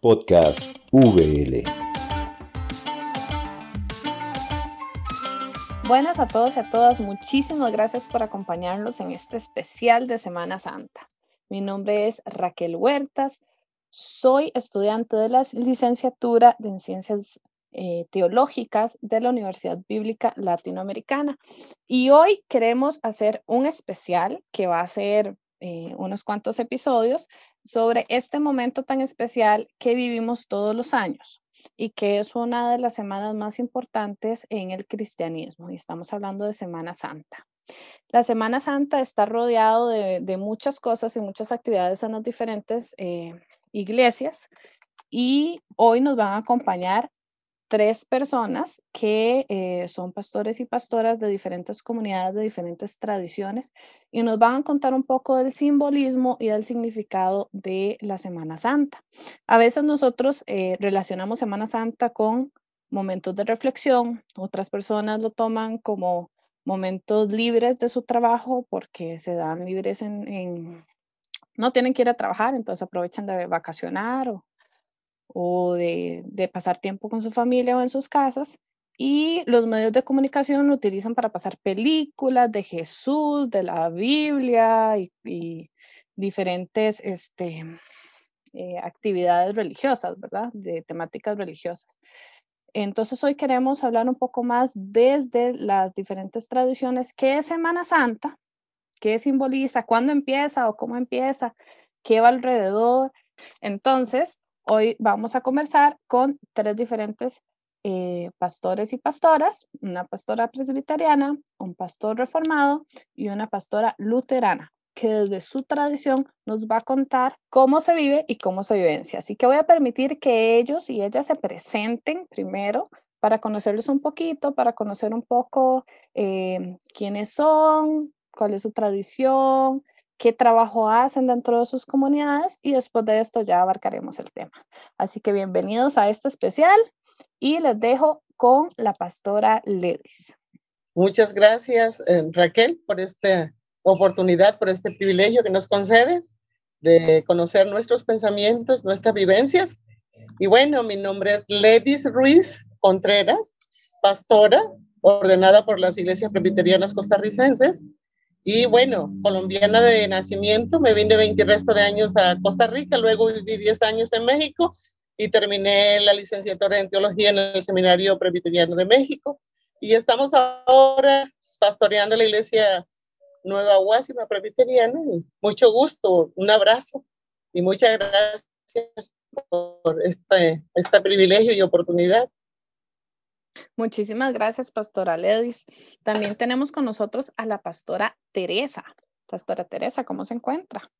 Podcast VL. Buenas a todos y a todas. Muchísimas gracias por acompañarnos en este especial de Semana Santa. Mi nombre es Raquel Huertas. Soy estudiante de la licenciatura en Ciencias eh, Teológicas de la Universidad Bíblica Latinoamericana. Y hoy queremos hacer un especial que va a ser eh, unos cuantos episodios sobre este momento tan especial que vivimos todos los años y que es una de las semanas más importantes en el cristianismo. Y estamos hablando de Semana Santa. La Semana Santa está rodeado de, muchas cosas y muchas actividades en las diferentes eh, iglesias y hoy nos van a acompañar tres personas que eh, son pastores y pastoras de diferentes comunidades, de diferentes tradiciones, y nos van a contar un poco del simbolismo y del significado de la Semana Santa. A veces nosotros eh, relacionamos Semana Santa con momentos de reflexión, otras personas lo toman como momentos libres de su trabajo porque se dan libres en, en no tienen que ir a trabajar, entonces aprovechan de vacacionar o o de, pasar tiempo con su familia o en sus casas. Y los medios de comunicación lo utilizan para pasar películas de Jesús, de la Biblia y, diferentes este, eh, actividades religiosas, ¿verdad? De temáticas religiosas. Entonces hoy queremos hablar un poco más desde las diferentes tradiciones. ¿Qué es Semana Santa? ¿Qué simboliza? ¿Cuándo empieza o cómo empieza? ¿Qué va alrededor? Entonces, Hoy vamos a conversar con tres diferentes eh, pastores y pastoras, una pastora presbiteriana, un pastor reformado y una pastora luterana, que desde su tradición nos va a contar cómo se vive y cómo se vivencia. Así que voy a permitir que ellos y ellas se presenten primero para conocerlos un poquito, para conocer un poco eh, quiénes son, cuál es su tradición, qué trabajo hacen dentro de sus comunidades y después de esto ya abarcaremos el tema. Así que bienvenidos a este especial y les dejo con la pastora Ledis. Muchas gracias, eh, Raquel, por esta oportunidad, por este privilegio que nos concedes de conocer nuestros pensamientos, nuestras vivencias. Y bueno, mi nombre es Ledis Ruiz Contreras, pastora ordenada por las iglesias presbiterianas costarricenses y bueno, colombiana de nacimiento, me vine 20 resto de años a Costa Rica, luego viví 10 años en México y terminé la licenciatura en teología en el Seminario Presbiteriano de México. Y estamos ahora pastoreando la iglesia Nueva Guásima Presbiteriana. mucho gusto, un abrazo y muchas gracias por este, este privilegio y oportunidad. Muchísimas gracias, Pastora Ledis. También tenemos con nosotros a la Pastora Teresa. Pastora Teresa, ¿cómo se encuentra?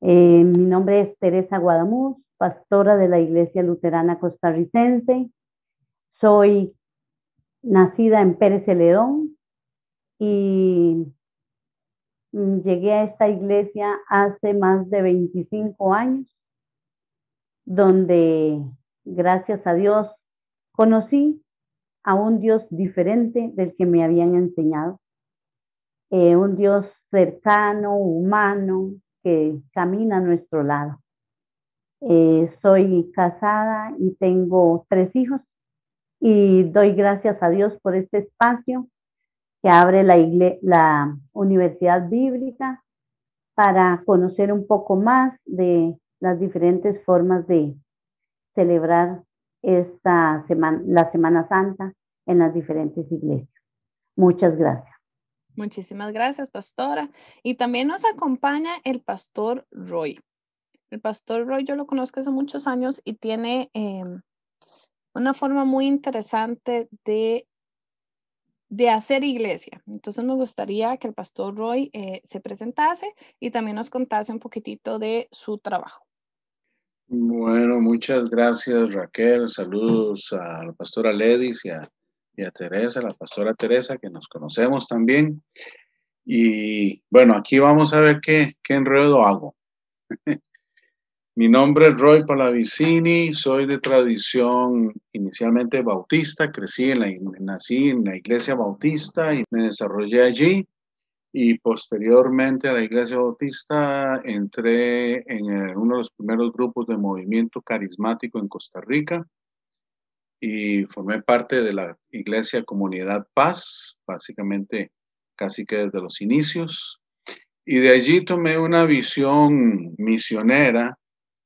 Eh, mi nombre es Teresa Guadamuz, pastora de la Iglesia Luterana Costarricense. Soy nacida en Pérez Celedón y llegué a esta iglesia hace más de 25 años, donde gracias a Dios conocí a un Dios diferente del que me habían enseñado. Eh, un Dios cercano, humano, que camina a nuestro lado. Eh, soy casada y tengo tres hijos y doy gracias a Dios por este espacio que abre la, la Universidad Bíblica para conocer un poco más de las diferentes formas de celebrar esta semana, la Semana Santa en las diferentes iglesias. Muchas gracias. Muchísimas gracias, pastora. Y también nos acompaña el pastor Roy. El pastor Roy yo lo conozco hace muchos años y tiene em, una forma muy interesante de, de hacer iglesia. Entonces me gustaría que el pastor Roy eh, se presentase y también nos contase un poquitito de su trabajo. Bueno, muchas gracias Raquel. Saludos a la pastora Ledis y a, Teresa, la pastora Teresa, que nos conocemos también. Y bueno, aquí vamos a ver qué, qué enredo hago. Mi nombre es Roy Palavicini, soy de tradición inicialmente bautista, crecí en la, nací en la iglesia bautista y me desarrollé allí. Y posteriormente a la Iglesia Bautista entré en uno de los primeros grupos de movimiento carismático en Costa Rica y formé parte de la Iglesia Comunidad Paz, básicamente casi que desde los inicios. Y de allí tomé una visión misionera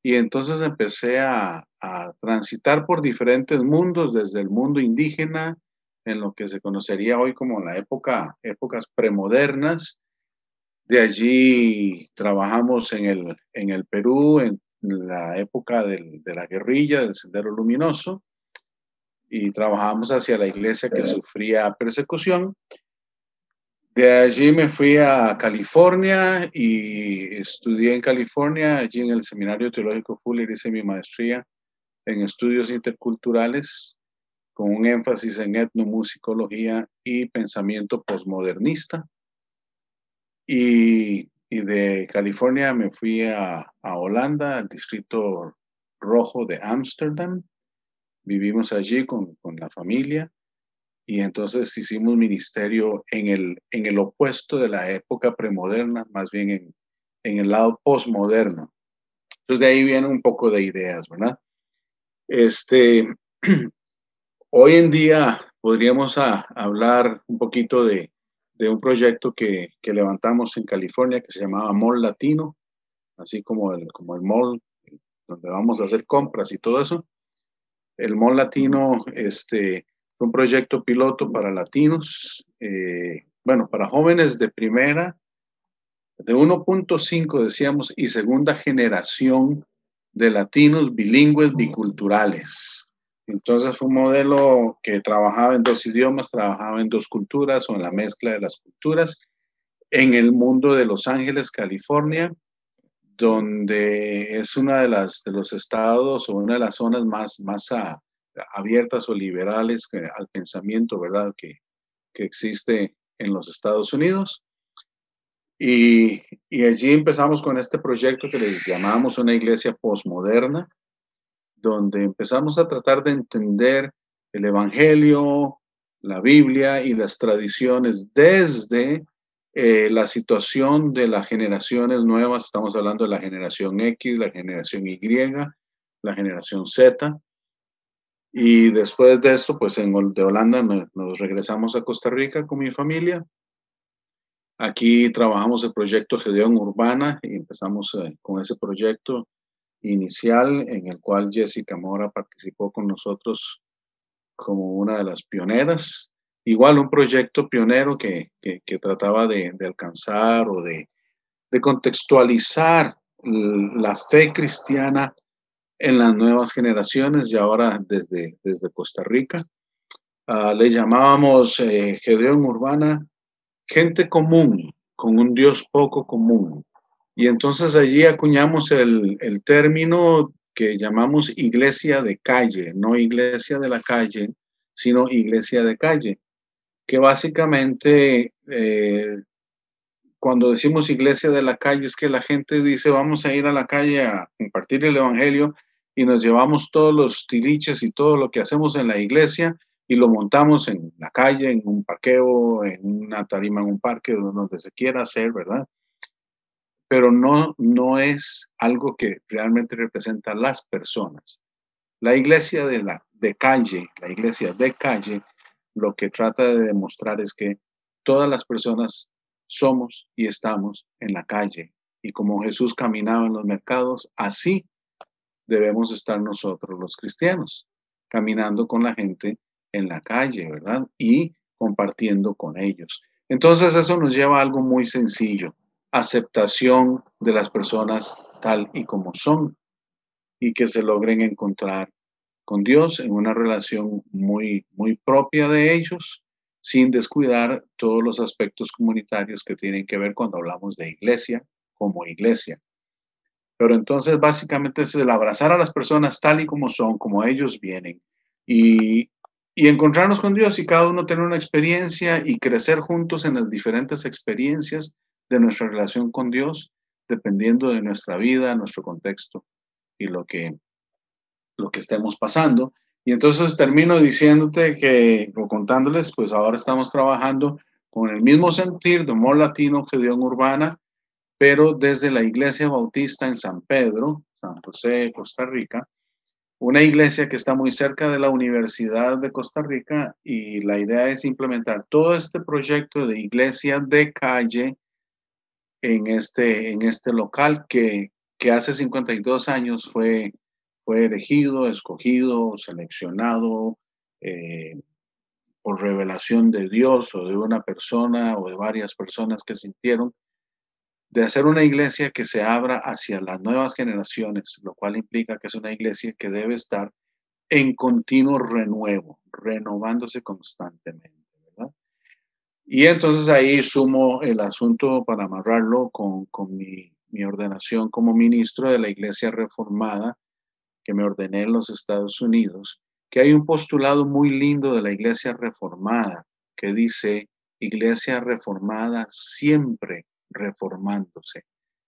y entonces empecé a, a transitar por diferentes mundos, desde el mundo indígena, en lo que se conocería hoy como la época, épocas premodernas. De allí trabajamos en el, en el Perú, en la época del, de la guerrilla, del Sendero Luminoso, y trabajamos hacia la iglesia que sufría persecución. De allí me fui a California y estudié en California, allí en el Seminario Teológico Fuller hice mi maestría en estudios interculturales con un énfasis en etnomusicología y pensamiento posmodernista. Y, y, de California me fui a, a Holanda, al distrito rojo de Ámsterdam. Vivimos allí con, con, la familia y entonces hicimos ministerio en el, en el opuesto de la época premoderna, más bien en, en el lado posmoderno. Entonces de ahí viene un poco de ideas, ¿verdad? Este, Hoy en día podríamos hablar un poquito de, un proyecto que, levantamos en California que se llamaba Mall Latino, así como el, como el mall donde vamos a hacer compras y todo eso. El Mall Latino este, fue un proyecto piloto para latinos, eh, bueno, para jóvenes de primera, de 1.5 decíamos, y segunda generación de latinos bilingües biculturales. Entonces fue un modelo que trabajaba en dos idiomas, trabajaba en dos culturas o en la mezcla de las culturas en el mundo de Los Ángeles, California, donde es una de las de los estados o una de las zonas más, más abiertas o liberales al pensamiento, ¿verdad? Que, que existe en los Estados Unidos. Y, y allí empezamos con este proyecto que le llamamos una iglesia postmoderna, donde empezamos a tratar de entender el Evangelio, la Biblia y las tradiciones desde eh, la situación de las generaciones nuevas, estamos hablando de la generación X, la generación Y, la generación Z. Y después de esto, pues en, de Holanda nos, regresamos a Costa Rica con mi familia. Aquí trabajamos el proyecto Gedeón Urbana y empezamos eh, con ese proyecto inicial en el cual Jessica Mora participó con nosotros como una de las pioneras. Igual un proyecto pionero que, que, trataba de, alcanzar o de, de, contextualizar la fe cristiana en las nuevas generaciones y ahora desde, desde Costa Rica. Uh, le llamábamos eh, Gedeón Urbana gente común, con un Dios poco común. Y entonces allí acuñamos el, el término que llamamos iglesia de calle, no iglesia de la calle, sino iglesia de calle, que básicamente eh, cuando decimos iglesia de la calle es que la gente dice vamos a ir a la calle a compartir el evangelio y nos llevamos todos los tiliches y todo lo que hacemos en la iglesia y lo montamos en la calle, en un parqueo, en una tarima en un parque, donde se quiera hacer, ¿verdad? Pero no, no es algo que realmente representa a las personas. La iglesia de, la, de calle, la iglesia de calle, lo que trata de demostrar es que todas las personas somos y estamos en la calle. Y como Jesús caminaba en los mercados, así debemos estar nosotros los cristianos, caminando con la gente en la calle, ¿verdad? Y compartiendo con ellos. Entonces eso nos lleva a algo muy sencillo aceptación de las personas tal y como son y que se logren encontrar con Dios en una relación muy, muy propia de ellos, sin descuidar todos los aspectos comunitarios que tienen que ver cuando hablamos de iglesia como iglesia. Pero entonces básicamente es el abrazar a las personas tal y como son, como ellos vienen, y, y encontrarnos con Dios y cada uno tener una experiencia y crecer juntos en las diferentes experiencias de nuestra relación con Dios dependiendo de nuestra vida, nuestro contexto y lo que, lo que estemos pasando. Y entonces termino diciéndote que, o contándoles, pues ahora estamos trabajando con el mismo sentir de humor latino que dio Urbana, pero desde la Iglesia Bautista en San Pedro, San José, Costa Rica, una iglesia que está muy cerca de la Universidad de Costa Rica y la idea es implementar todo este proyecto de iglesia de calle en este, en este local que, que hace 52 años fue, fue elegido, escogido, seleccionado eh, por revelación de Dios o de una persona o de varias personas que sintieron de hacer una iglesia que se abra hacia las nuevas generaciones, lo cual implica que es una iglesia que debe estar en continuo renuevo, renovándose constantemente. Y entonces ahí sumo el asunto para amarrarlo con, mi, mi ordenación como ministro de la Iglesia Reformada que me ordené en los Estados Unidos, que hay un postulado muy lindo de la Iglesia Reformada que dice, Iglesia Reformada siempre reformándose.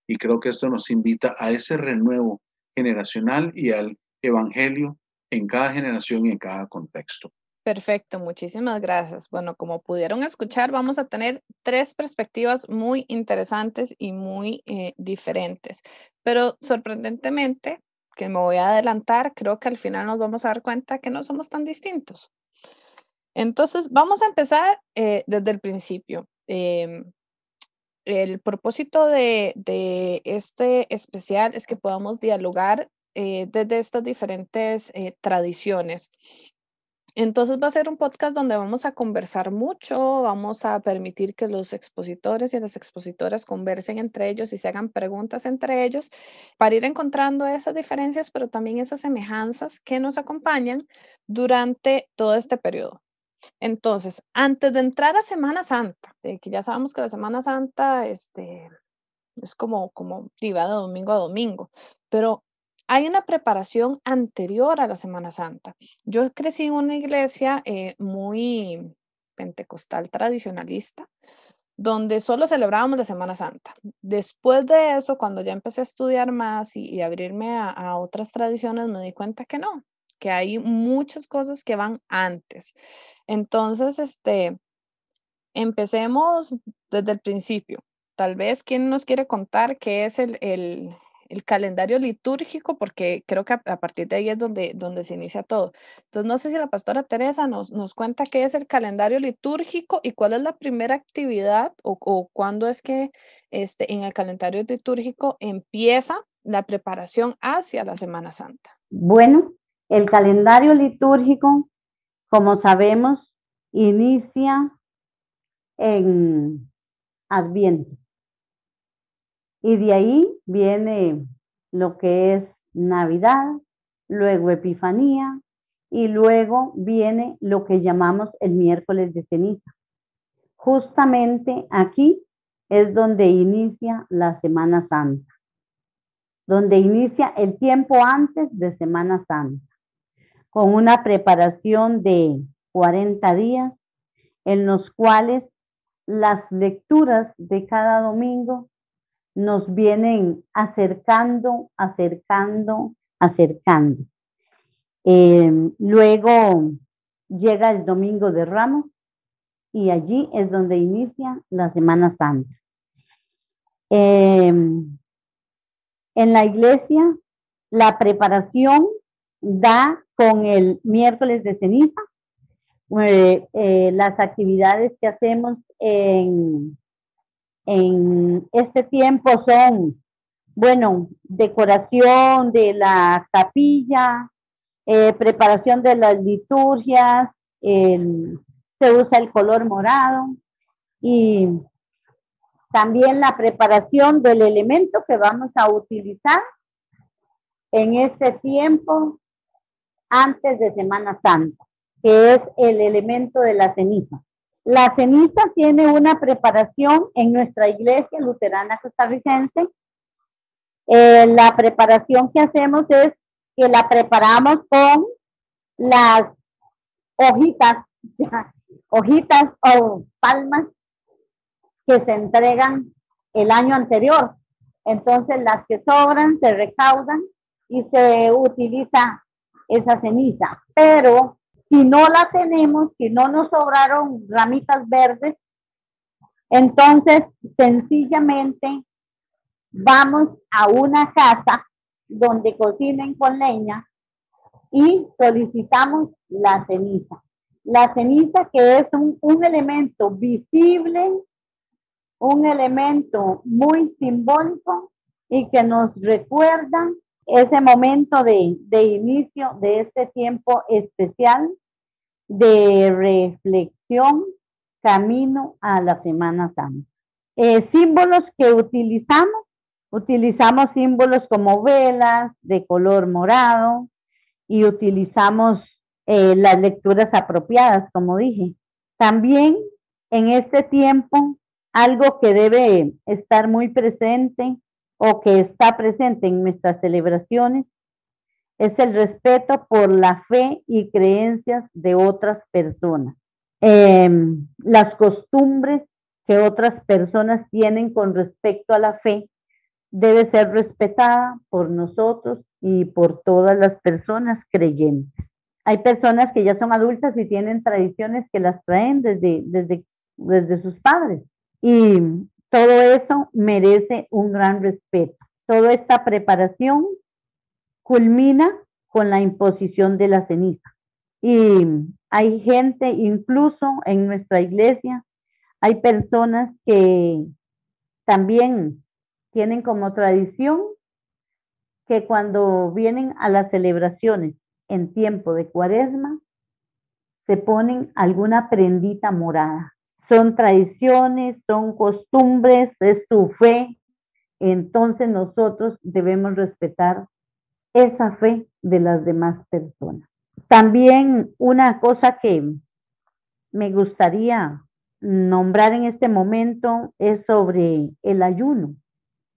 Y creo que esto nos invita a ese renuevo generacional y al evangelio en cada generación y en cada contexto. Perfecto, muchísimas gracias. Bueno, como pudieron escuchar, vamos a tener tres perspectivas muy interesantes y muy eh, diferentes, pero sorprendentemente, que me voy a adelantar, creo que al final nos vamos a dar cuenta que no somos tan distintos. Entonces, vamos a empezar eh, desde el principio. Em, el propósito de, este especial es que podamos dialogar eh, desde estas diferentes tradiciones. Entonces va a ser un podcast donde vamos a conversar mucho, vamos a permitir que los expositores y las expositoras conversen entre ellos y se hagan preguntas entre ellos para ir encontrando esas diferencias, pero también esas semejanzas que nos acompañan durante todo este periodo. Entonces, antes de entrar a Semana Santa, que ya sabemos que la Semana Santa este, es como, como iba de domingo a domingo, pero hay una preparación anterior a la Semana Santa. Yo crecí en una iglesia eh, muy pentecostal tradicionalista, donde solo celebrábamos la Semana Santa. Después de eso, cuando ya empecé a estudiar más y, abrirme a, a, otras tradiciones, me di cuenta que no, que hay muchas cosas que van antes. Entonces, este, empecemos desde el principio. Tal vez, ¿quién nos quiere contar qué es el, el, el calendario litúrgico? Porque creo que a, partir de ahí es donde, donde se inicia todo. Entonces, no sé si la pastora Teresa nos, nos cuenta qué es el calendario litúrgico y cuál es la primera actividad o, o cuándo es que este, en el calendario litúrgico empieza la preparación hacia la Semana Santa. Bueno, el calendario litúrgico como sabemos, inicia en Adviento. Y de ahí viene lo que es Navidad, luego Epifanía y luego viene lo que llamamos el miércoles de ceniza. Justamente aquí es donde inicia la Semana Santa, donde inicia el tiempo antes de Semana Santa con una preparación de 40 días en los cuales las lecturas de cada domingo nos vienen acercando, acercando, acercando. Em, luego llega el domingo de Ramos y allí es donde inicia la Semana Santa. Em, en la iglesia, la preparación da con el miércoles de ceniza. Eh, eh, las actividades que hacemos en, en este tiempo son, bueno, decoración de la capilla, eh, preparación de las liturgias, se usa el color morado y también la preparación del elemento que vamos a utilizar en este tiempo antes de Semana Santa, que es el elemento de la ceniza. La ceniza tiene una preparación en nuestra iglesia luterana costarricense. Eh, la preparación que hacemos es que la preparamos con las hojitas, hojitas o palmas que se entregan el año anterior. Entonces las que sobran se recaudan y se utiliza esa ceniza. Pero si no la tenemos, si no nos sobraron ramitas verdes, Entonces, sencillamente, vamos a una casa donde cocinen con leña y solicitamos la ceniza. La ceniza que es un, un elemento visible, un elemento muy simbólico y que nos recuerda ese momento de, inicio de este tiempo especial de reflexión camino a la Semana Santa. Eh, símbolos que utilizamos, utilizamos símbolos como velas de color morado y utilizamos eh, las lecturas apropiadas, como dije. También en este tiempo, algo que debe estar muy presente o que está presente en nuestras celebraciones es el respeto por la fe y creencias de otras personas. Em, las costumbres que otras personas tienen con respecto a la fe debe ser respetada por nosotros y por todas las personas creyentes. Hay personas que ya son adultas y tienen tradiciones que las traen desde, desde, desde sus padres. Y todo eso merece un gran respeto. Toda esta preparación culmina con la imposición de la ceniza. Y hay gente, incluso en nuestra iglesia, hay personas que también tienen como tradición que cuando vienen a las celebraciones en tiempo de cuaresma, se ponen alguna prendita morada son tradiciones, son costumbres, es su fe. Entonces nosotros debemos respetar esa fe de las demás personas. También una cosa que me gustaría nombrar en este momento es sobre el ayuno.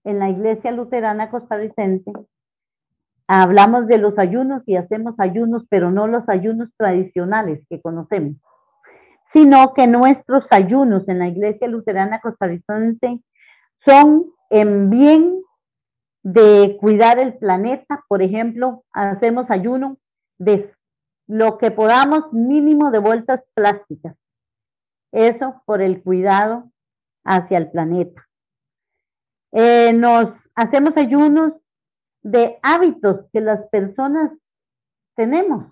En la iglesia luterana costarricense hablamos de los ayunos y hacemos ayunos, pero no los ayunos tradicionales que conocemos sino que nuestros ayunos en la Iglesia Luterana Costarricense son en bien de cuidar el planeta. Por ejemplo, hacemos ayuno de lo que podamos mínimo de bolsas plásticas. Eso por el cuidado hacia el planeta. Eh, nos hacemos ayunos de hábitos que las personas tenemos.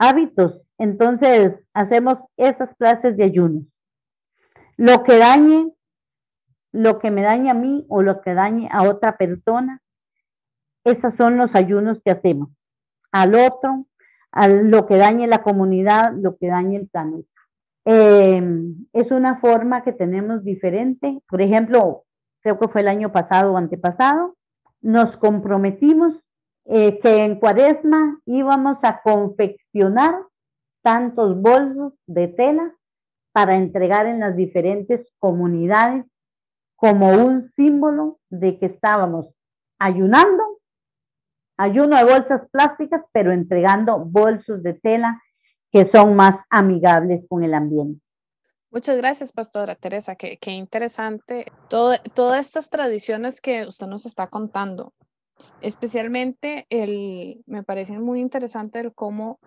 Hábitos entonces, hacemos esas clases de ayunos. Lo que dañe, lo que me dañe a mí o lo que dañe a otra persona, esos son los ayunos que hacemos. Al otro, a lo que dañe la comunidad, lo que dañe el planeta. Em, es una forma que tenemos diferente. Por ejemplo, creo que fue el año pasado o antepasado, nos comprometimos que en cuaresma íbamos a confeccionar tantos bolsos de tela para entregar en las diferentes comunidades como un símbolo de que estábamos ayunando, ayuno de bolsas plásticas, pero entregando bolsos de tela que son más amigables con el ambiente. Muchas gracias, Pastora Teresa. Qué, qué interesante. Todo, todas estas tradiciones que usted nos está contando, especialmente el, me parece muy interesante el cómo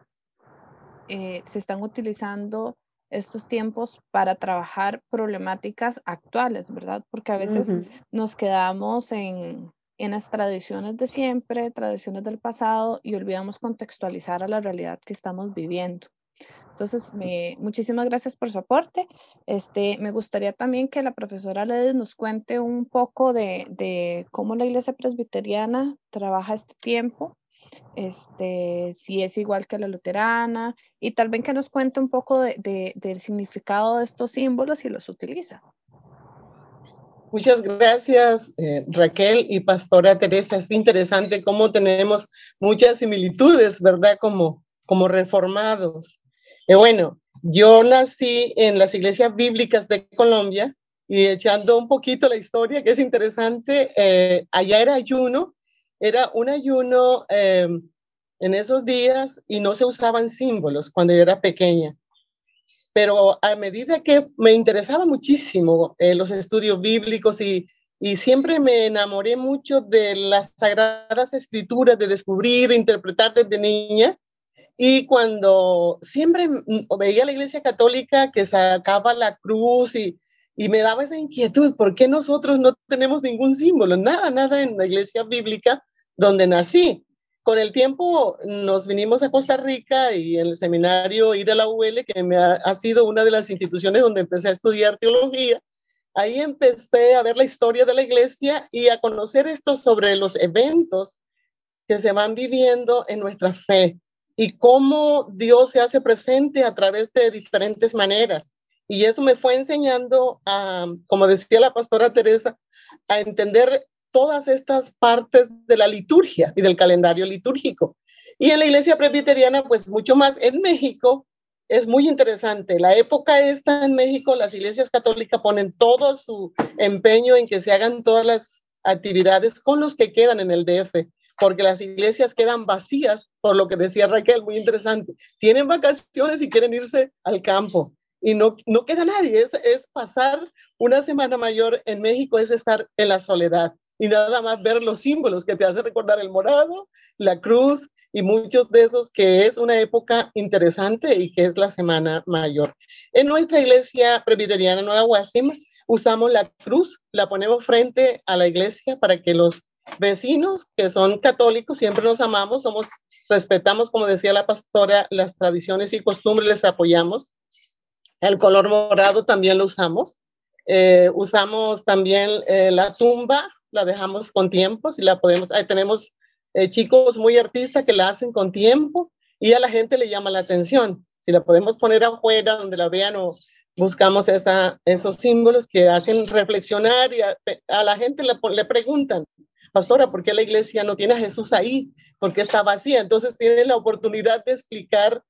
eh, se están utilizando estos tiempos para trabajar problemáticas actuales, ¿verdad? Porque a veces nos quedamos en, en las tradiciones de siempre, tradiciones del pasado y olvidamos contextualizar a la realidad que estamos viviendo. Entonces, muchísimas gracias por su aporte. Este, me gustaría también que la profesora Ledis nos cuente un poco de, de, cómo la iglesia presbiteriana trabaja este tiempo este, si es igual que la luterana, y tal vez que nos cuente un poco de, del significado de estos símbolos y los utiliza. Muchas gracias, eh, Raquel y Pastora Teresa. Es interesante cómo tenemos muchas similitudes, ¿verdad? Como, como reformados. Eh, bueno, yo nací en las iglesias bíblicas de Colombia y echando un poquito la historia, que es interesante, eh, allá era ayuno era un ayuno eh, en esos días y no se usaban símbolos cuando yo era pequeña. Pero a medida que me interesaba muchísimo los estudios bíblicos y, y siempre me enamoré mucho de las sagradas escrituras, de descubrir, interpretar desde niña. Y cuando siempre veía la iglesia católica que sacaba la cruz y, y me daba esa inquietud, ¿por qué nosotros no tenemos ningún símbolo? Nada, nada en la iglesia bíblica donde nací. Con el tiempo nos vinimos a Costa Rica y en el seminario ir a la UL, que me ha, ha sido una de las instituciones donde empecé a estudiar teología, ahí empecé a ver la historia de la iglesia y a conocer esto sobre los eventos que se van viviendo en nuestra fe y cómo Dios se hace presente a través de diferentes maneras. Y eso me fue enseñando, a, como decía la pastora Teresa, a entender todas estas partes de la liturgia y del calendario litúrgico. Y en la iglesia presbiteriana, pues mucho más. En México es muy interesante. La época esta en México, las iglesias católicas ponen todo su empeño en que se hagan todas las actividades con los que quedan en el DF, porque las iglesias quedan vacías, por lo que decía Raquel, muy interesante. Tienen vacaciones y quieren irse al campo y no, no queda nadie. Es, es pasar una semana mayor en México, es estar en la soledad y nada más ver los símbolos que te hace recordar el morado, la cruz y muchos de esos que es una época interesante y que es la Semana Mayor. En nuestra iglesia presbiteriana Nueva Guasima usamos la cruz, la ponemos frente a la iglesia para que los vecinos que son católicos siempre nos amamos, somos respetamos, como decía la pastora, las tradiciones y costumbres, les apoyamos el color morado también lo usamos. Eh, usamos también eh, la tumba, la dejamos con tiempo, si la podemos, ahí tenemos eh, chicos muy artistas que la hacen con tiempo y a la gente le llama la atención. Si la podemos poner afuera donde la vean o buscamos esa, esos símbolos que hacen reflexionar y a, a la gente le, le, preguntan, pastora, ¿por qué la iglesia no tiene a Jesús ahí? ¿Por qué está vacía? Entonces tienen la oportunidad de explicar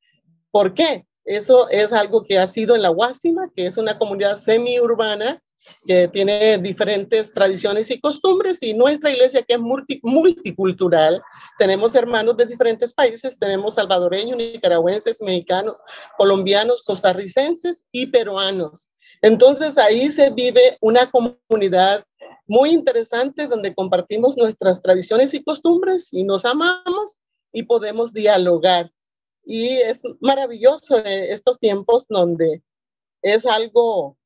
por qué. Eso es algo que ha sido en la Guásima, que es una comunidad semi-urbana que tiene diferentes tradiciones y costumbres y nuestra iglesia que es multi, multicultural. Tenemos hermanos de diferentes países, tenemos salvadoreños, nicaragüenses, mexicanos, colombianos, costarricenses y peruanos. Entonces ahí se vive una comunidad muy interesante donde compartimos nuestras tradiciones y costumbres y nos amamos y podemos dialogar. Y es maravilloso eh, estos tiempos donde es algo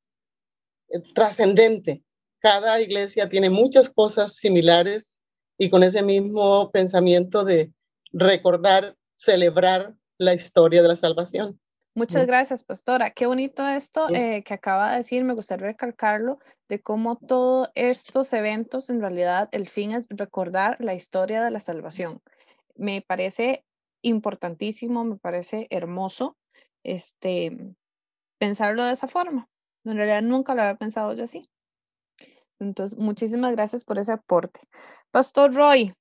eh, trascendente. Cada iglesia tiene muchas cosas similares y con ese mismo pensamiento de recordar, celebrar la historia de la salvación. Muchas gracias, pastora. Qué bonito esto eh, que acaba de decir. Me gustaría recalcarlo de cómo todos estos eventos, en realidad, el fin es recordar la historia de la salvación. Me parece importantísimo, me parece hermoso este, pensarlo de esa forma. En realidad nunca lo había pensado yo así. Entonces, muchísimas gracias por ese aporte. Pastor Roy,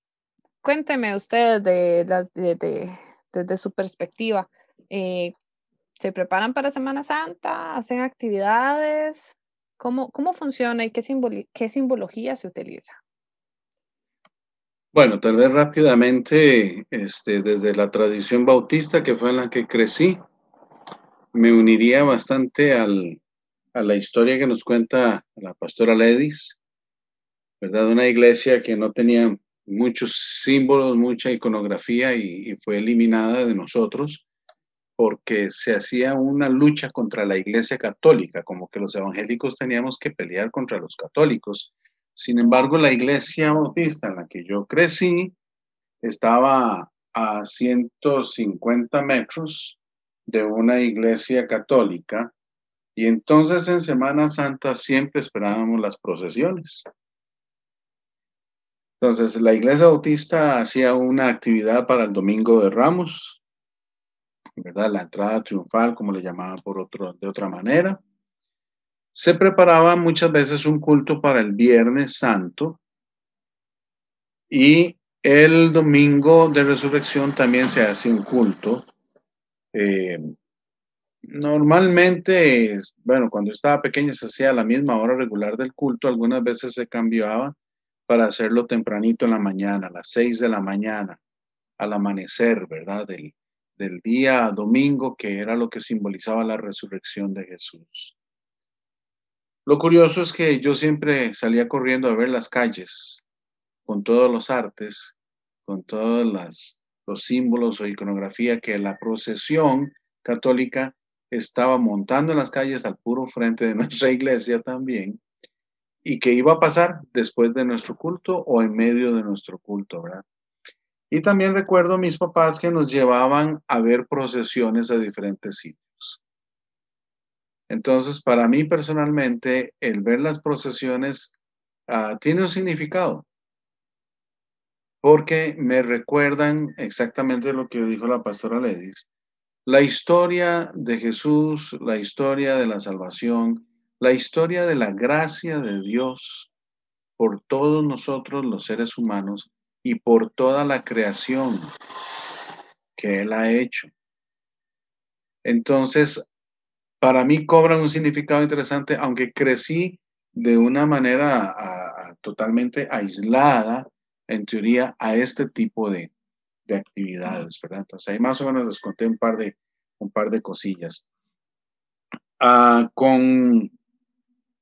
cuénteme usted de, de, desde su perspectiva. Eh, ¿Se preparan para Semana Santa? ¿Hacen actividades? ¿Cómo, cómo funciona y qué, qué simbología se utiliza? Bueno, tal vez rápidamente, este, desde la tradición bautista, que fue en la que crecí, me uniría bastante al, a la historia que nos cuenta la pastora Ledis, ¿verdad? Una iglesia que no tenía muchos símbolos, mucha iconografía y, y fue eliminada de nosotros porque se hacía una lucha contra la iglesia católica, como que los evangélicos teníamos que pelear contra los católicos sin embargo, la iglesia bautista en la que yo crecí estaba a 150 metros de una iglesia católica y entonces en Semana Santa siempre esperábamos las procesiones. Entonces la iglesia bautista hacía una actividad para el Domingo de Ramos, ¿verdad? La entrada triunfal, como le llamaban por otro, de otra manera se preparaba muchas veces un culto para el Viernes Santo y el domingo de resurrección también se hace un culto. Eh, normalmente, bueno, cuando estaba pequeño se hacía a la misma hora regular del culto, algunas veces se cambiaba para hacerlo tempranito en la mañana, a las seis de la mañana, al amanecer, ¿verdad? Del, del día domingo, que era lo que simbolizaba la resurrección de Jesús. Lo curioso es que yo siempre salía corriendo a ver las calles con todos los artes, con todos los símbolos o iconografía que la procesión católica estaba montando en las calles al puro frente de nuestra iglesia también y que iba a pasar después de nuestro culto o en medio de nuestro culto, ¿verdad? Y también recuerdo a mis papás que nos llevaban a ver procesiones a diferentes sitios. Entonces, para mí personalmente, el ver las procesiones uh, tiene un significado, porque me recuerdan exactamente lo que dijo la pastora Ledis, la historia de Jesús, la historia de la salvación, la historia de la gracia de Dios por todos nosotros los seres humanos y por toda la creación que Él ha hecho. Entonces, para mí cobran un significado interesante, aunque crecí de una manera totalmente aislada, en teoría, a este tipo de, de actividades, ¿verdad? Entonces ahí más o menos les conté un par de, un par de cosillas. Ah, con,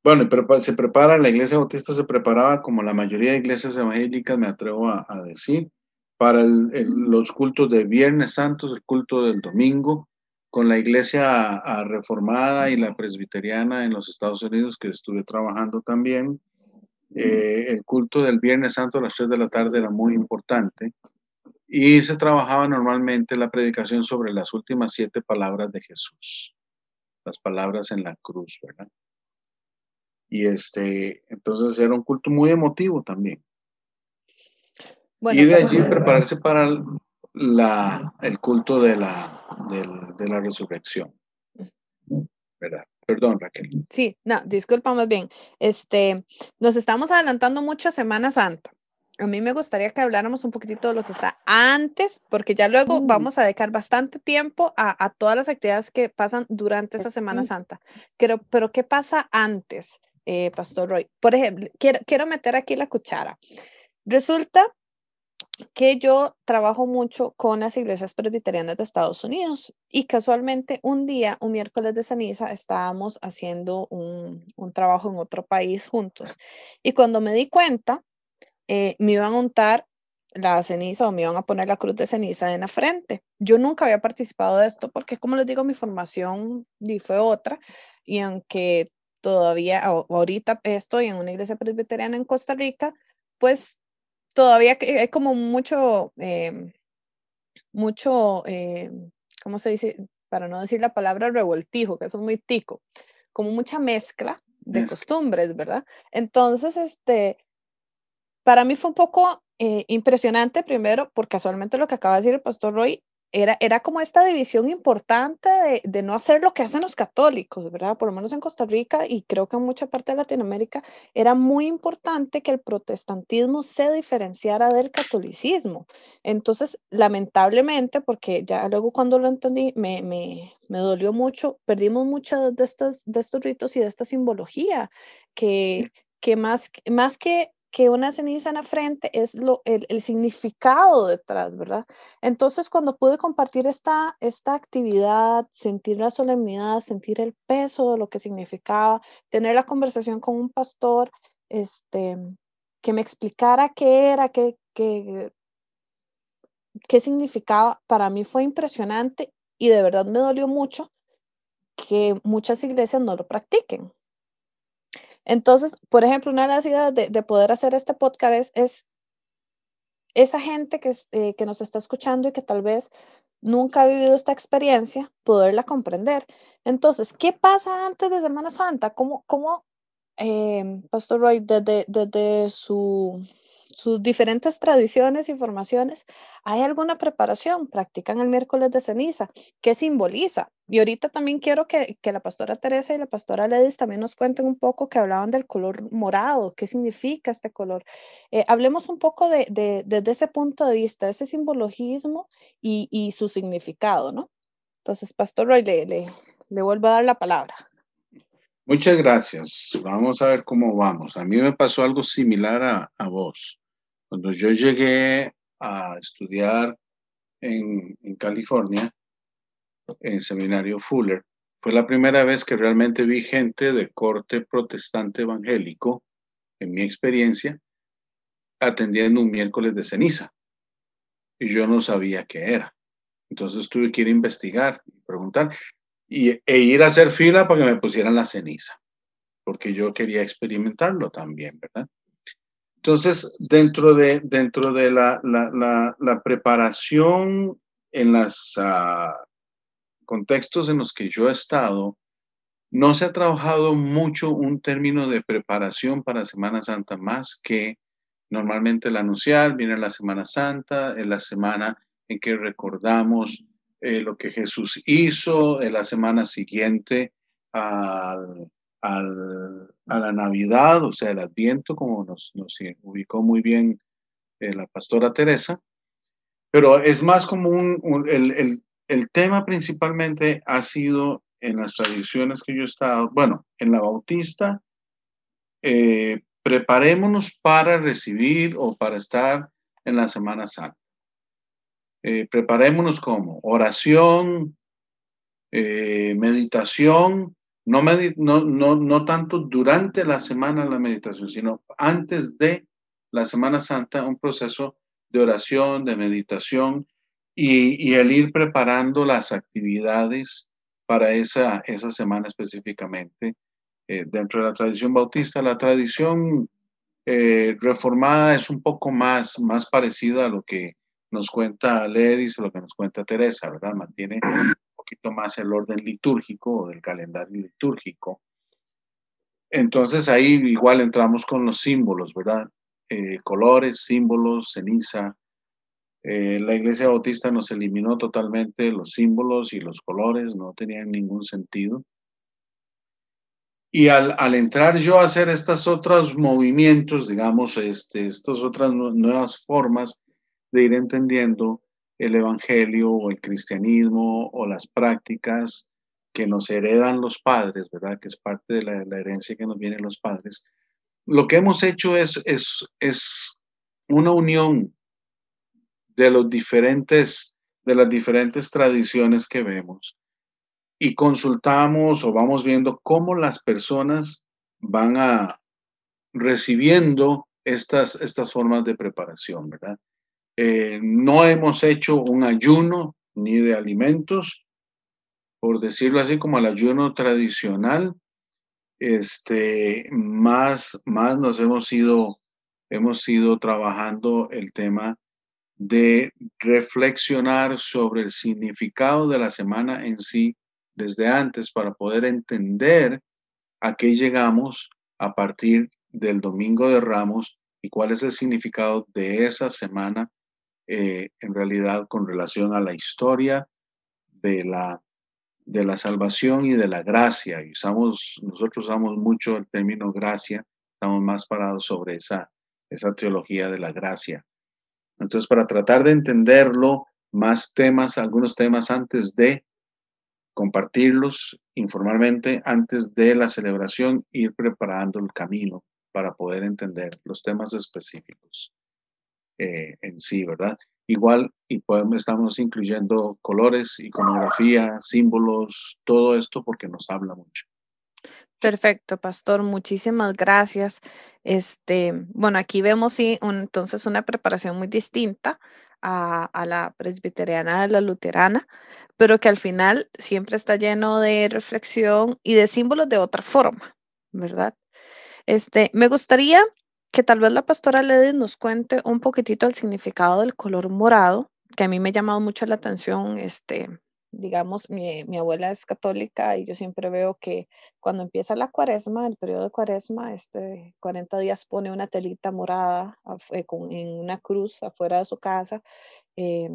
bueno, se prepara, la iglesia bautista se preparaba como la mayoría de iglesias evangélicas, me atrevo a, decir, para los cultos de Viernes Santos, el culto del domingo, con la iglesia reformada y la presbiteriana en los Estados Unidos, que estuve trabajando también. Eh, el culto del Viernes Santo a las 3 de la tarde era muy importante y se trabajaba normalmente la predicación sobre las últimas siete palabras de Jesús, las palabras en la cruz, ¿verdad? Y este, entonces era un culto muy emotivo también. y de allí prepararse para la, el culto de la, de la resurrección. ¿Verdad? Perdón, Raquel. Sí, no, disculpa más bien. Este, nos estamos adelantando mucho a Semana Santa a mí me gustaría que habláramos un poquitito de lo que está antes, porque ya luego mm. vamos a dedicar bastante tiempo a, todas las actividades que pasan durante esa Semana Santa. Pero, pero ¿qué pasa antes, eh, Pastor Roy? Por ejemplo, quiero, meter aquí la cuchara. Resulta que yo trabajo mucho con las iglesias presbiterianas de Estados Unidos y casualmente un día, un miércoles de ceniza, estábamos haciendo un, un trabajo en otro país juntos. Y cuando me di cuenta, eh, me iban a untar la ceniza o me iban a poner la cruz de ceniza en la frente. Yo nunca había participado de esto porque, como les digo, mi formación fue otra y aunque todavía ahorita estoy en una iglesia presbiteriana en Costa Rica, pues todavía hay como mucho, eh, mucho, eh, ¿cómo se dice? Para no decir la palabra revoltijo, que eso es muy tico, como mucha mezcla de costumbres, ¿verdad? Entonces, este, para mí fue un poco eh, impresionante, primero, porque casualmente lo que acaba de decir el pastor Roy era, era como esta división importante de, de, no hacer lo que hacen los católicos, ¿verdad? Por lo menos en Costa Rica y creo que en mucha parte de Latinoamérica era muy importante que el protestantismo se diferenciara del catolicismo. Entonces, lamentablemente, porque ya luego cuando lo entendí, me, me, me dolió mucho, perdimos muchos de estos, de estos ritos y de esta simbología que, que más, más que que una ceniza en la frente es lo, el, el, significado detrás, ¿verdad? Entonces, cuando pude compartir esta, esta actividad, sentir la solemnidad, sentir el peso de lo que significaba, tener la conversación con un pastor, este, que me explicara qué era, qué, qué, qué significaba, para mí fue impresionante y de verdad me dolió mucho que muchas iglesias no lo practiquen. Entonces, por ejemplo, una de las ideas de, poder hacer este podcast es, esa gente que, eh, que nos está escuchando y que tal vez nunca ha vivido esta experiencia, poderla comprender. Entonces, ¿qué pasa antes de Semana Santa? ¿Cómo, cómo eh, Pastor Roy, desde, desde su sus diferentes tradiciones y formaciones, ¿hay alguna preparación? Practican el miércoles de ceniza. ¿Qué simboliza? Y ahorita también quiero que, que la pastora Teresa y la pastora Ledis también nos cuenten un poco que hablaban del color morado, qué significa este color. Eh, hablemos un poco de, de, desde ese punto de vista, ese simbologismo y, y su significado, ¿no? Entonces, Pastor Roy, le, le, le vuelvo a dar la palabra. Muchas gracias. Vamos a ver cómo vamos. A mí me pasó algo similar a, a vos. Cuando yo llegué a estudiar en, en California, en seminario Fuller, fue la primera vez que realmente vi gente de corte protestante evangélico, en mi experiencia, atendiendo un miércoles de ceniza. Y yo no sabía qué era. Entonces tuve que ir a investigar preguntar. y, e ir a hacer fila para que me pusieran la ceniza, porque yo quería experimentarlo también, ¿verdad? Entonces, dentro de, dentro de la, la, la, preparación en los ah, contextos en los que yo he estado, no se ha trabajado mucho un término de preparación para Semana Santa más que normalmente el anunciar, viene la Semana Santa, es la semana en que recordamos eh, lo que Jesús hizo, en la semana siguiente al, al, a la Navidad, o sea, el Adviento, como nos, nos ubicó muy bien eh, la pastora Teresa, pero es más como un, el, el, el tema principalmente ha sido en las tradiciones que yo he estado, bueno, en la bautista, eh, preparémonos para recibir o para estar en la Semana Santa. Eh, preparémonos como oración, eh, meditación, no, no, tanto durante la semana la meditación, sino antes de la Semana Santa, un proceso de oración, de meditación y, el ir preparando las actividades para esa, esa semana específicamente. Eh, dentro de la tradición bautista, la tradición eh, reformada es un poco más, más parecida a lo que nos cuenta Ledis, a lo que nos cuenta Teresa, ¿verdad? Mantiene un poquito más el orden litúrgico o del calendario litúrgico. Entonces ahí igual entramos con los símbolos, ¿verdad? Eh, colores, símbolos, ceniza, eh, la iglesia bautista nos eliminó totalmente los símbolos y los colores, no tenían ningún sentido. Y al, al entrar yo a hacer estos otros movimientos, digamos, este, estas otras nuevas formas de ir entendiendo el evangelio o el cristianismo o las prácticas que nos heredan los padres, ¿verdad? Que es parte de la, la herencia que nos vienen los padres. Lo que hemos hecho es, es, es una unión de los diferentes, de las diferentes tradiciones que vemos y consultamos o vamos viendo cómo las personas van a recibiendo estas, estas formas de preparación, ¿verdad? Eh, no hemos hecho un ayuno ni de alimentos, por decirlo así como el ayuno tradicional, este, más, más nos hemos ido, hemos ido trabajando el tema de reflexionar sobre el significado de la semana en sí desde antes para poder entender a qué llegamos a partir del Domingo de Ramos y cuál es el significado de esa semana eh, en realidad con relación a la historia de la, de la salvación y de la gracia. Y usamos, nosotros usamos mucho el término gracia, estamos más parados sobre esa, esa teología de la gracia. Entonces, para tratar de entenderlo, más temas, algunos temas antes de compartirlos informalmente, antes de la celebración, ir preparando el camino para poder entender los temas específicos eh, en sí, ¿verdad? Igual, y estamos incluyendo colores, iconografía, símbolos, todo esto porque nos habla mucho. Perfecto, pastor, muchísimas gracias. Este, bueno, aquí vemos entonces una preparación muy distinta a, la presbiteriana, a la luterana, pero que al final siempre está lleno de reflexión y de símbolos de otra forma, ¿verdad? Este, me gustaría que tal vez la pastora Ledy nos cuente un poquitito el significado del color morado, que a mí me ha llamado mucho la atención, este, digamos, mi, mi, abuela es católica y yo siempre veo que cuando empieza la cuaresma, el periodo de cuaresma, este 40 días pone una telita morada con, en una cruz afuera de su casa. Eh,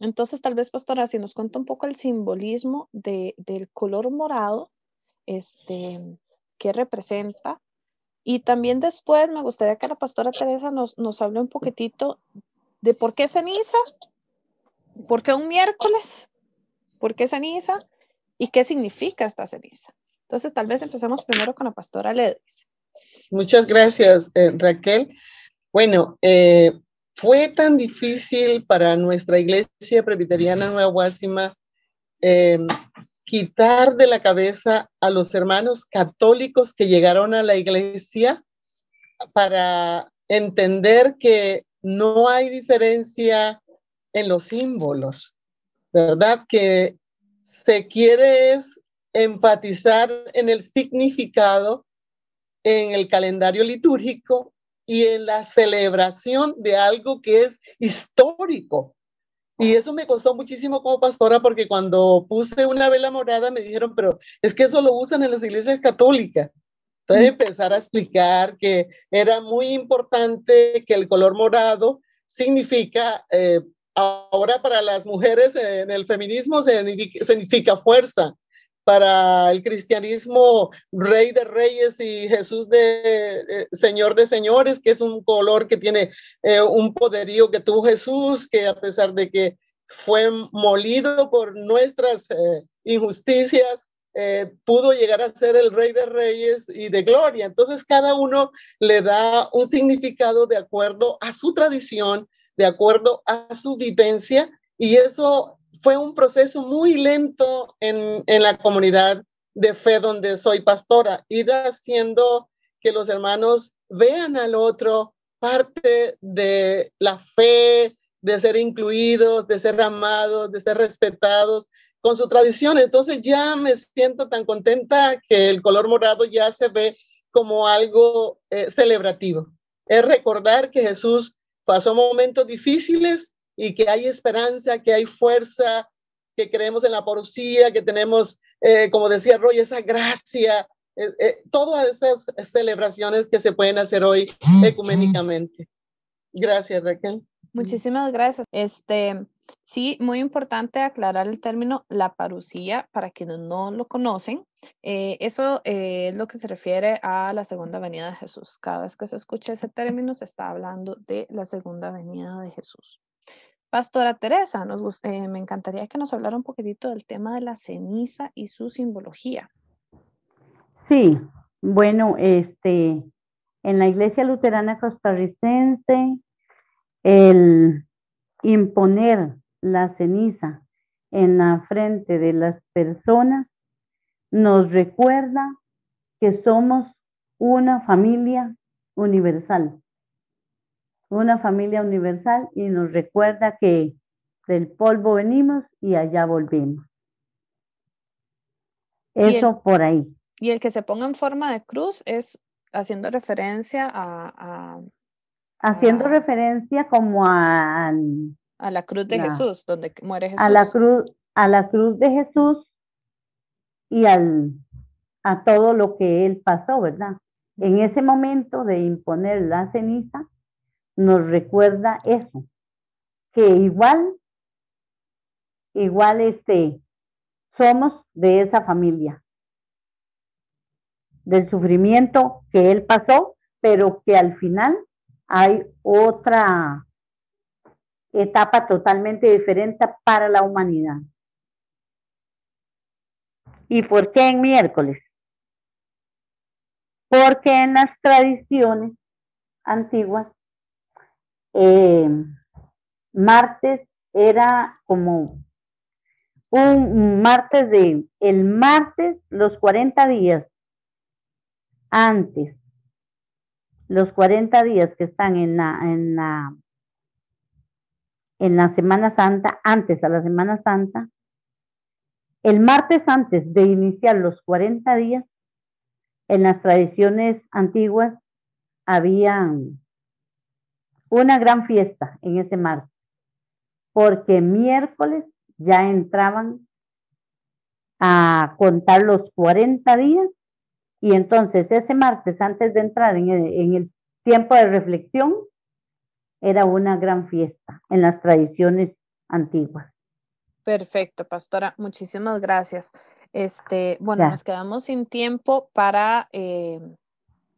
entonces, tal vez, pastora, si nos cuenta un poco el simbolismo de, del color morado, este, qué representa. Y también después me gustaría que la pastora Teresa nos, nos hable un poquitito de por qué ceniza, por qué un miércoles, por qué ceniza y qué significa esta ceniza. Entonces, tal vez empecemos primero con la pastora Ledis. Muchas gracias, eh, Raquel. Bueno, eh, fue tan difícil para nuestra iglesia presbiteriana Nueva Guásima eh, quitar de la cabeza a los hermanos católicos que llegaron a la iglesia para entender que no hay diferencia en los símbolos. ¿Verdad? Que se quiere es enfatizar en el significado, en el calendario litúrgico y en la celebración de algo que es histórico. Y eso me costó muchísimo como pastora porque cuando puse una vela morada me dijeron, pero es que eso lo usan en las iglesias católicas. Entonces empezar a explicar que era muy importante que el color morado significa, eh, ahora para las mujeres en el feminismo significa fuerza, para el cristianismo, Rey de Reyes y Jesús de Señor de Señores, que es un color que tiene eh, un poderío que tuvo Jesús, que a pesar de que fue molido por nuestras eh, injusticias, eh, pudo llegar a ser el Rey de Reyes y de Gloria. Entonces cada uno le da un significado de acuerdo a su tradición, de acuerdo a su vivencia, y eso fue un proceso muy lento en, en la comunidad de fe donde soy pastora, ir haciendo que los hermanos vean al otro parte de la fe, de ser incluidos, de ser amados, de ser respetados con su tradición. Entonces ya me siento tan contenta que el color morado ya se ve como algo eh, celebrativo. Es recordar que Jesús pasó momentos difíciles y que hay esperanza, que hay fuerza, que creemos en la porosía, que tenemos, eh, como decía Roy, esa gracia, eh, eh, todas estas celebraciones que se pueden hacer hoy ecuménicamente. Gracias, Raquel. Muchísimas gracias. Este, sí, muy importante aclarar el término la parucía para quienes no lo conocen. Eso es lo que se refiere a la segunda venida de Jesús. Cada vez que se escucha ese término, se está hablando de la segunda venida de Jesús. Pastora Teresa, eh, me encantaría que nos hablara un poquitito del tema de la ceniza y su simbología. Sí, bueno, este, en la Iglesia Luterana Costarricense, el imponer la ceniza en la frente de las personas nos recuerda que somos una familia universal una familia universal y nos recuerda que del polvo venimos y allá volvemos. Eso por ahí. Y el que se ponga en forma de cruz es haciendo referencia a... haciendo referencia como a... A la cruz de Jesús, donde muere Jesús. A la cruz, a la cruz de Jesús y al, a todo lo que él pasó, ¿verdad? En ese momento de imponer la ceniza, nos recuerda eso, que igual, igual este, somos de esa familia, del sufrimiento que él pasó, pero que al final hay otra etapa totalmente diferente para la humanidad. ¿Y por qué en miércoles? Porque en las tradiciones antiguas eh, martes era como un martes de, el martes, los 40 días antes, los 40 días que están en la, en la, en la Semana Santa, antes a la Semana Santa, el martes antes de iniciar los 40 días, en las tradiciones antiguas habían una gran fiesta en ese martes, porque miércoles ya entraban a contar los 40 días y entonces ese martes antes de entrar en el, tiempo de reflexión era una gran fiesta en las tradiciones antiguas. Perfecto, pastora, muchísimas gracias. Este, bueno, nos quedamos sin tiempo para eh,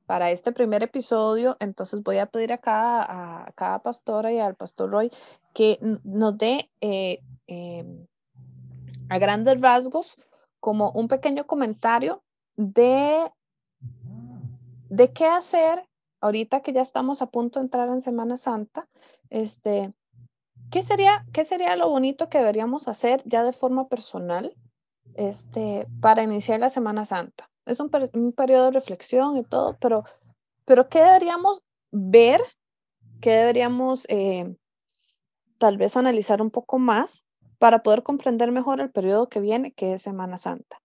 para este primer episodio, entonces voy a pedir a cada, a cada pastora y al pastor Roy que nos dé eh, em, a grandes rasgos como un pequeño comentario de, de qué hacer ahorita que ya estamos a punto de entrar en Semana Santa. Este, ¿qué, sería, ¿Qué sería lo bonito que deberíamos hacer ya de forma personal este, para iniciar la Semana Santa? es un, periodo de reflexión y todo, pero, pero ¿qué deberíamos ver? ¿Qué deberíamos eh, tal vez analizar un poco más para poder comprender mejor el periodo que viene, que es Semana Santa.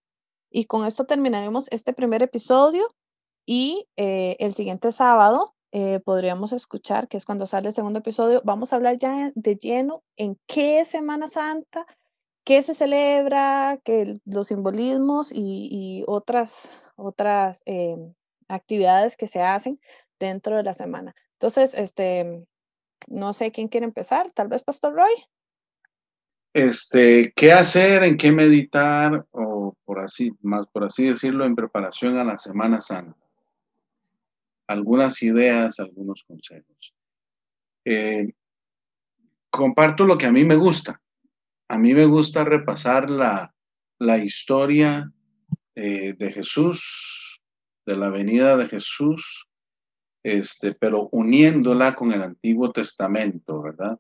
Y con esto terminaremos este primer episodio y eh, el siguiente sábado eh, podríamos escuchar, que es cuando sale el segundo episodio, vamos a hablar ya de lleno en qué es Semana Santa, qué se celebra, que los simbolismos y, otras, otras eh, actividades que se hacen dentro de la semana. Entonces, este, no sé quién quiere empezar, tal vez Pastor Roy. Este, ¿qué hacer, en qué meditar o por así, más por así decirlo, en preparación a la Semana Santa? Algunas ideas, algunos consejos. Eh, comparto lo que a mí me gusta. A mí me gusta repasar la, la historia eh, de Jesús, de la venida de Jesús, este, pero uniéndola con el Antiguo Testamento, ¿verdad?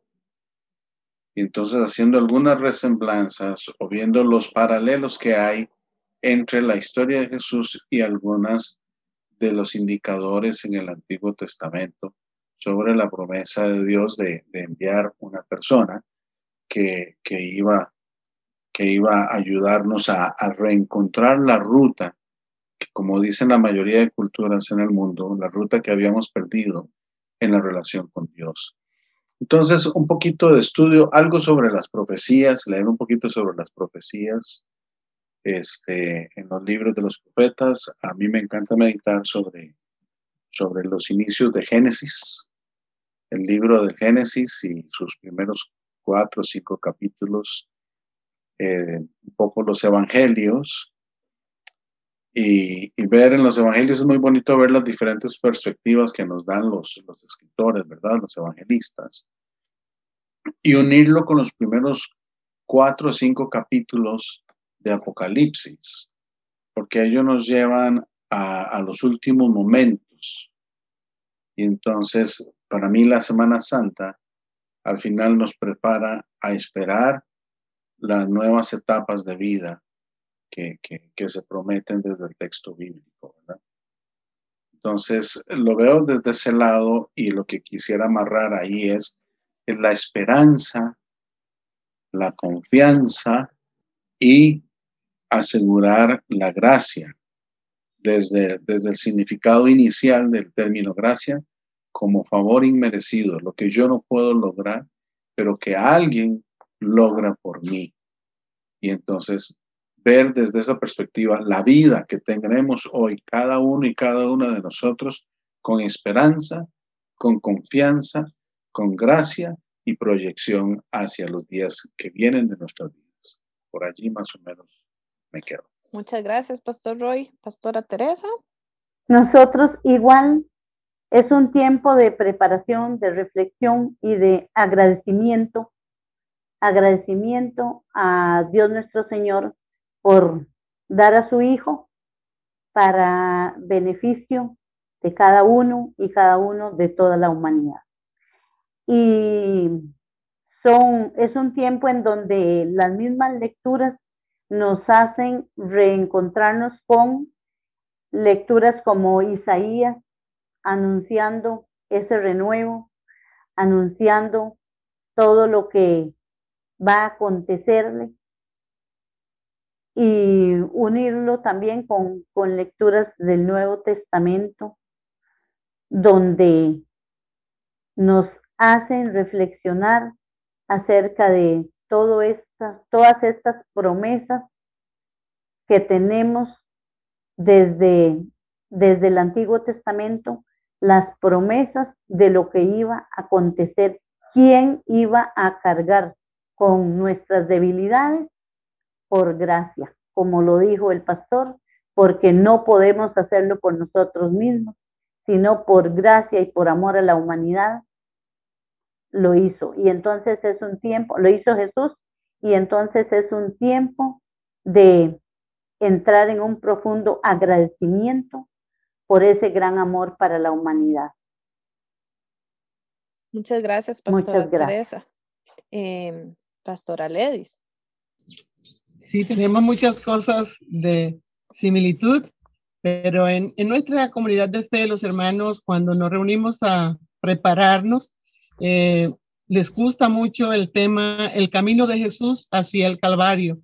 Y entonces haciendo algunas resemblanzas o viendo los paralelos que hay entre la historia de Jesús y algunas de los indicadores en el Antiguo Testamento sobre la promesa de Dios de, de enviar una persona que, iba, que iba a ayudarnos a, reencontrar la ruta, que como dicen la mayoría de culturas en el mundo, la ruta que habíamos perdido en la relación con Dios. Entonces, un poquito de estudio, algo sobre las profecías, leer un poquito sobre las profecías este, en los libros de los profetas. A mí me encanta meditar sobre, sobre los inicios de Génesis, el libro de Génesis y sus primeros cuatro o cinco capítulos, eh, un poco los evangelios. Y, ver en los evangelios es muy bonito ver las diferentes perspectivas que nos dan los, los escritores, ¿verdad? Los evangelistas. Y unirlo con los primeros cuatro o cinco capítulos de Apocalipsis, porque ellos nos llevan a, a los últimos momentos. Y entonces, para mí la Semana Santa al final nos prepara a esperar las nuevas etapas de vida que, se prometen desde el texto bíblico. Entonces, lo veo desde ese lado y lo que quisiera amarrar ahí es, la esperanza, la confianza y asegurar la gracia desde, desde el significado inicial del término gracia como favor inmerecido, lo que yo no puedo lograr, pero que alguien logra por mí. Y entonces ver desde esa perspectiva la vida que tendremos hoy cada uno y cada una de nosotros con esperanza, con confianza, con gracia y proyección hacia los días que vienen de nuestras vidas. Por allí más o menos me quedo. Muchas gracias, Pastor Roy. Pastora Teresa. Nosotros igual es un tiempo de preparación, de reflexión y de agradecimiento. Agradecimiento a Dios nuestro Señor por dar a su Hijo para beneficio de cada uno y cada uno de toda la humanidad. Y son, es un tiempo en donde las mismas lecturas nos hacen reencontrarnos con lecturas como Isaías, anunciando ese renuevo, anunciando todo lo que va a acontecerle y unirlo también con, con lecturas del Nuevo Testamento, donde nos hacen reflexionar acerca de todo todas estas promesas que tenemos desde, desde el Antiguo Testamento las promesas de lo que iba a acontecer, quién iba a cargar con nuestras debilidades por gracia, como lo dijo el pastor, porque no podemos hacerlo por nosotros mismos, sino por gracia y por amor a la humanidad, lo hizo. Y entonces es un tiempo, lo hizo Jesús, y entonces es un tiempo de entrar en un profundo agradecimiento por ese gran amor para la humanidad. Muchas gracias, Pastora Teresa. Eh, Pastora Ledis. Sí, tenemos muchas cosas de similitud, pero en, en, nuestra comunidad de fe, los hermanos, cuando nos reunimos a prepararnos, eh, les gusta mucho el tema, el camino de Jesús hacia el Calvario.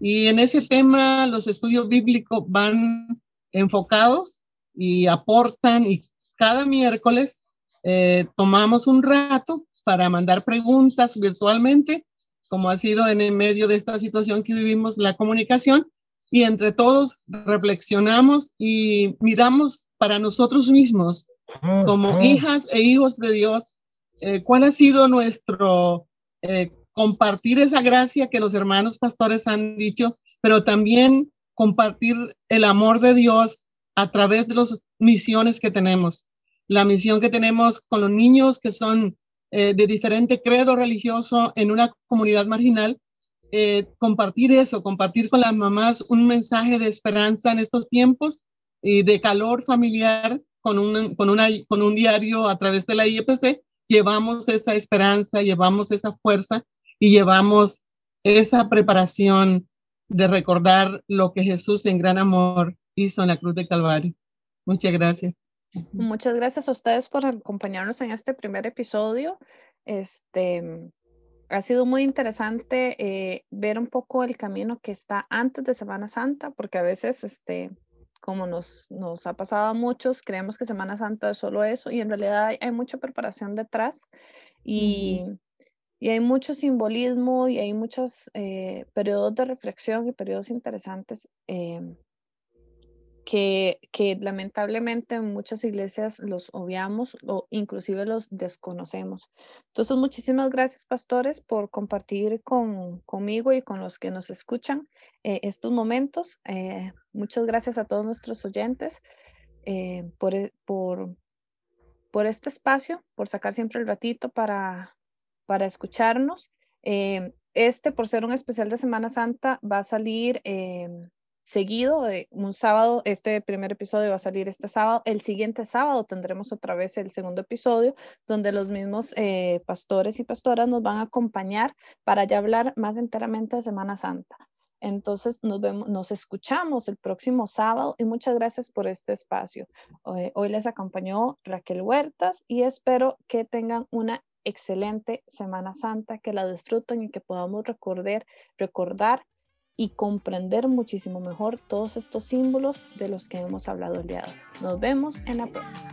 Y en ese tema los estudios bíblicos van enfocados y aportan y cada miércoles eh, tomamos un rato para mandar preguntas virtualmente, como ha sido en el medio de esta situación que vivimos la comunicación, y entre todos reflexionamos y miramos para nosotros mismos, como hijas e hijos de Dios, eh, cuál ha sido nuestro eh, compartir esa gracia que los hermanos pastores han dicho, pero también compartir el amor de Dios a través de las misiones que tenemos. La misión que tenemos con los niños que son eh, de diferente credo religioso en una comunidad marginal, eh, compartir eso, compartir con las mamás un mensaje de esperanza en estos tiempos y de calor familiar con un, con, una, con un diario a través de la IEPC, llevamos esa esperanza, llevamos esa fuerza y llevamos esa preparación de recordar lo que Jesús en gran amor hizo en la cruz de Calvario. Muchas gracias. Muchas gracias a ustedes por acompañarnos en este primer episodio. Este ha sido muy interesante eh, ver un poco el camino que está antes de Semana Santa, porque a veces, este, como nos, nos ha pasado a muchos, creemos que Semana Santa es solo eso y en realidad hay, mucha preparación detrás y, y hay mucho simbolismo y hay muchos eh, periodos de reflexión y periodos interesantes em, que, que, lamentablemente en muchas iglesias los obviamos o inclusive los desconocemos. Entonces, muchísimas gracias, pastores, por compartir con, conmigo y con los que nos escuchan eh, estos momentos. Eh, muchas gracias a todos nuestros oyentes por, por, por este espacio, por sacar siempre el ratito para, para escucharnos. Em, este, por ser un especial de Semana Santa, va a salir em, seguido, eh, un sábado, este primer episodio va a salir este sábado, el siguiente sábado tendremos otra vez el segundo episodio, donde los mismos eh, pastores y pastoras nos van a acompañar para ya hablar más enteramente de Semana Santa. Entonces nos escuchamos el próximo sábado y muchas gracias por este espacio. Hoy, les acompañó Raquel Huertas y espero que tengan una excelente Semana Santa, que la disfruten y que podamos recordar y comprender muchísimo mejor todos estos símbolos de los que hemos hablado el día de hoy. Nos vemos en la próxima.